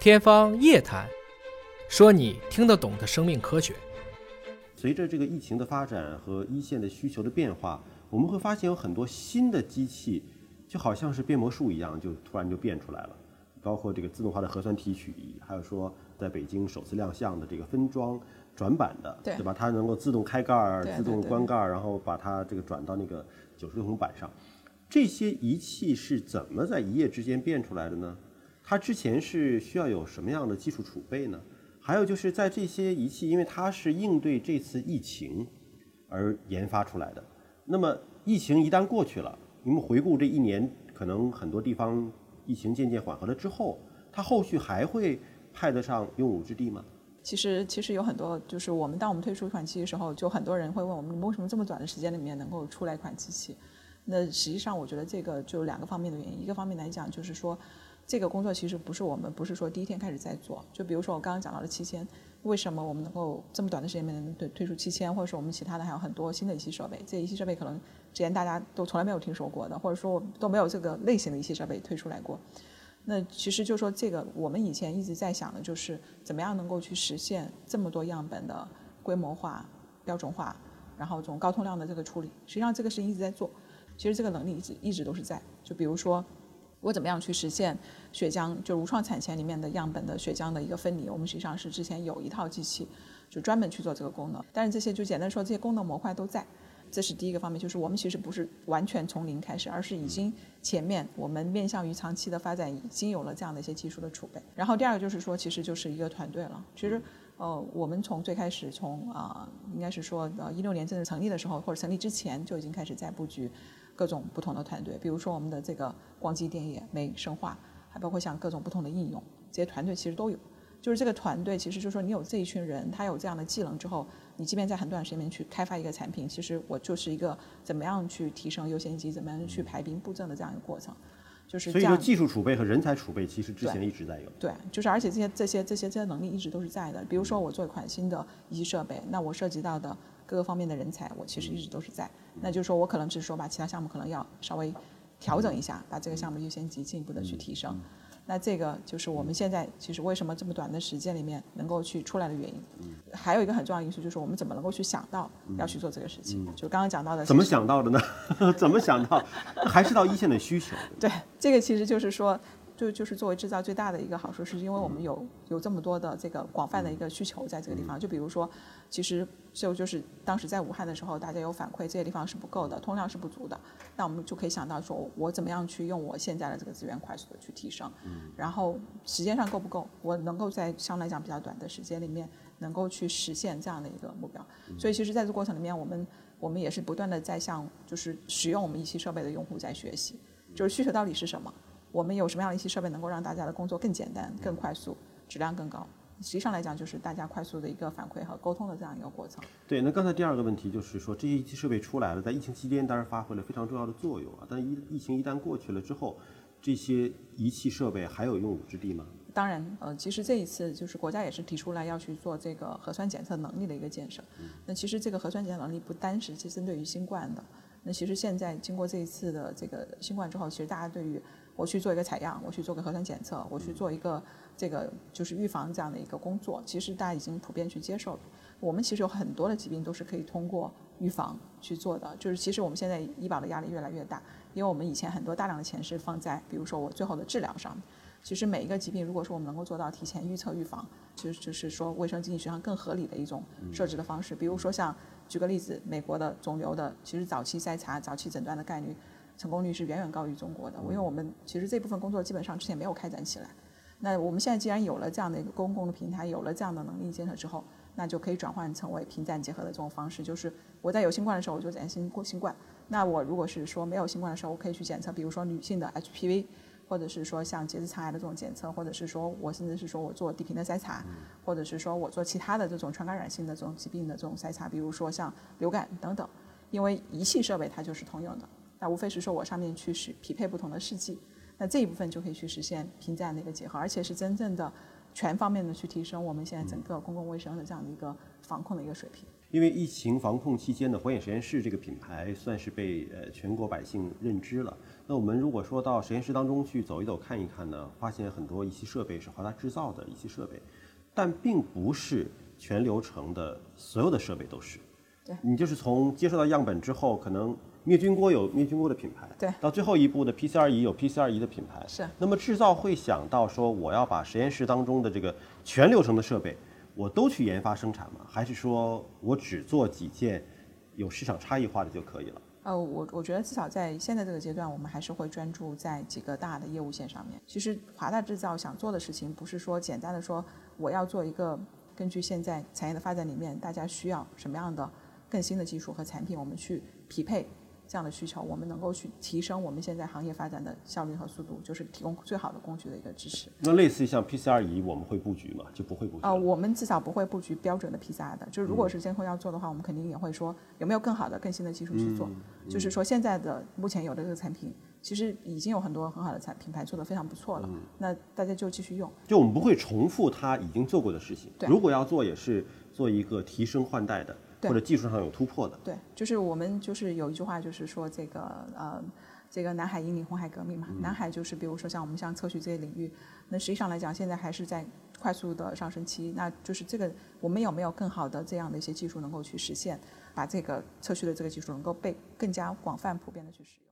天方夜谭，说你听得懂的生命科学。随着这个疫情的发展和一线的需求的变化，我们会发现有很多新的机器，就好像是变魔术一样，就突然就变出来了。包括这个自动化的核酸提取仪，还有说在北京首次亮相的这个分装转板的，对吧？它能够自动开盖儿、自动关盖儿，然后把它这个转到那个九十六孔板上。这些仪器是怎么在一夜之间变出来的呢？它之前是需要有什么样的技术储备呢？还有就是在这些仪器，因为它是应对这次疫情而研发出来的。那么疫情一旦过去了，你们回顾这一年，可能很多地方疫情渐渐缓和了之后，它后续还会派得上用武之地吗？其实其实有很多，就是我们当我们推出一款机器的时候，就很多人会问我们，你们为什么这么短的时间里面能够出来一款机器？那实际上我觉得这个就两个方面的原因，一个方面来讲就是说，这个工作其实不是我们不是说第一天开始在做，就比如说我刚刚讲到的七千，为什么我们能够这么短的时间里面能推出七千，或者说我们其他的还有很多新的仪器设备，这些仪器设备可能之前大家都从来没有听说过的，或者说都没有这个类型的仪器设备推出来过。那其实就说这个，我们以前一直在想的就是怎么样能够去实现这么多样本的规模化、标准化，然后这种高通量的这个处理。实际上这个事情一直在做，其实这个能力一直一直都是在。就比如说，我怎么样去实现血浆，就无创产前里面的样本的血浆的一个分离，我们实际上是之前有一套机器，就专门去做这个功能。但是这些就简单说，这些功能模块都在。这是第一个方面，就是我们其实不是完全从零开始，而是已经前面我们面向于长期的发展，已经有了这样的一些技术的储备。然后第二个就是说，其实就是一个团队了。其实，呃，我们从最开始从啊、应该是说呃一六年正式成立的时候，或者成立之前就已经开始在布局各种不同的团队，比如说我们的这个光机电业、美生化，还包括像各种不同的应用，这些团队其实都有。就是这个团队，其实就是说你有这一群人，他有这样的技能之后，你即便在很短时间里面去开发一个产品，其实我就是一个怎么样去提升优先级，怎么样去排兵布阵的这样一个过程，就是这样。所以说，技术储备和人才储备其实之前对一直在有。对，就是而且这些这些这些这些能力一直都是在的。比如说我做一款新的仪器设备，那我涉及到的各个方面的人才，我其实一直都是在。那就是说我可能只是说把其他项目可能要稍微调整一下，把这个项目优先级进一步的去提升。那这个就是我们现在其实为什么这么短的时间里面能够去出来的原因。还有一个很重要的因素就是我们怎么能够去想到要去做这个事情。就刚刚讲到的，怎么想到的呢？怎么想到？还是到一线的需求。对，这个其实就是说，就就是作为制造最大的一个好处，是因为我们有有这么多的这个广泛的一个需求在这个地方。就比如说，其实就就是当时在武汉的时候，大家有反馈这些地方是不够的，通量是不足的，那我们就可以想到说，我怎么样去用我现在的这个资源快速的去提升，然后时间上够不够，我能够在相对来讲比较短的时间里面能够去实现这样的一个目标。所以其实在这个过程里面，我们我们也是不断的在向就是使用我们仪器设备的用户在学习，就是需求到底是什么。我们有什么样的一些设备能够让大家的工作更简单、更快速、质量更高？实际上来讲，就是大家快速的一个反馈和沟通的这样一个过程。对，那刚才第二个问题就是说，这些仪器设备出来了，在疫情期间当然发挥了非常重要的作用啊。但疫疫情一旦过去了之后，这些仪器设备还有用武之地吗？当然，呃，其实这一次就是国家也是提出来要去做这个核酸检测能力的一个建设。那其实这个核酸检测能力不单是针对于新冠的，那其实现在经过这一次的这个新冠之后，其实大家对于我去做一个采样，我去做个核酸检测，我去做一个这个就是预防这样的一个工作，其实大家已经普遍去接受了。我们其实有很多的疾病都是可以通过预防去做的，就是其实我们现在医保的压力越来越大，因为我们以前很多大量的钱是放在比如说我最后的治疗上面。其实每一个疾病，如果说我们能够做到提前预测、预防，其实就是说卫生经济学上更合理的一种设置的方式。比如说像举个例子，美国的肿瘤的其实早期筛查、早期诊断的概率成功率是远远高于中国的，因为我们其实这部分工作基本上之前没有开展起来。那我们现在既然有了这样的一个公共的平台，有了这样的能力建设之后，那就可以转换成为平战结合的这种方式，就是我在有新冠的时候我就检新过新冠，那我如果是说没有新冠的时候，我可以去检测，比如说女性的 HPV。或者是说像结直肠癌的这种检测，或者是说我甚至是说我做地平的筛查，或者是说我做其他的这种传感染性的这种疾病的这种筛查，比如说像流感等等。因为仪器设备它就是通用的，那无非是说我上面去匹匹配不同的试剂，那这一部分就可以去实现屏障的一个结合，而且是真正的全方面的去提升我们现在整个公共卫生的这样的一个防控的一个水平。因为疫情防控期间的火眼实验室这个品牌算是被呃全国百姓认知了。那我们如果说到实验室当中去走一走、看一看呢，发现很多仪器设备是华大制造的仪器设备，但并不是全流程的所有的设备都是。对你就是从接收到样本之后，可能灭菌锅有灭菌锅的品牌，对到最后一步的 PCR 仪有 PCR 仪的品牌，是那么制造会想到说，我要把实验室当中的这个全流程的设备，我都去研发生产吗？还是说我只做几件有市场差异化的就可以了？呃，我我觉得至少在现在这个阶段，我们还是会专注在几个大的业务线上面。其实华大制造想做的事情，不是说简单的说我要做一个根据现在产业的发展里面，大家需要什么样的更新的技术和产品，我们去匹配这样的需求，我们能够去提升我们现在行业发展的效率和速度，就是提供最好的工具的一个支持。那类似于像 PCR 仪，我们会布局吗？就不会布局呃，我们至少不会布局标准的 PCR 的，就是如果是监控要做的话，我们肯定也会说有没有更好的、更新的技术去做。就是说现在的目前有的这个产品，其实已经有很多很好的产品牌做得非常不错了，那大家就继续用。就我们不会重复它已经做过的事情。对如果要做，也是做一个提升换代的，对或者技术上有突破的。对，就是我们就是有一句话，就是说这个呃，这个南海引领红海革命嘛。南海就是比如说像我们像测序这些领域，那实际上来讲，现在还是在快速的上升期。那就是这个我们有没有更好的这样的一些技术能够去实现，把这个测序的这个技术能够被更加广泛普遍的去使用？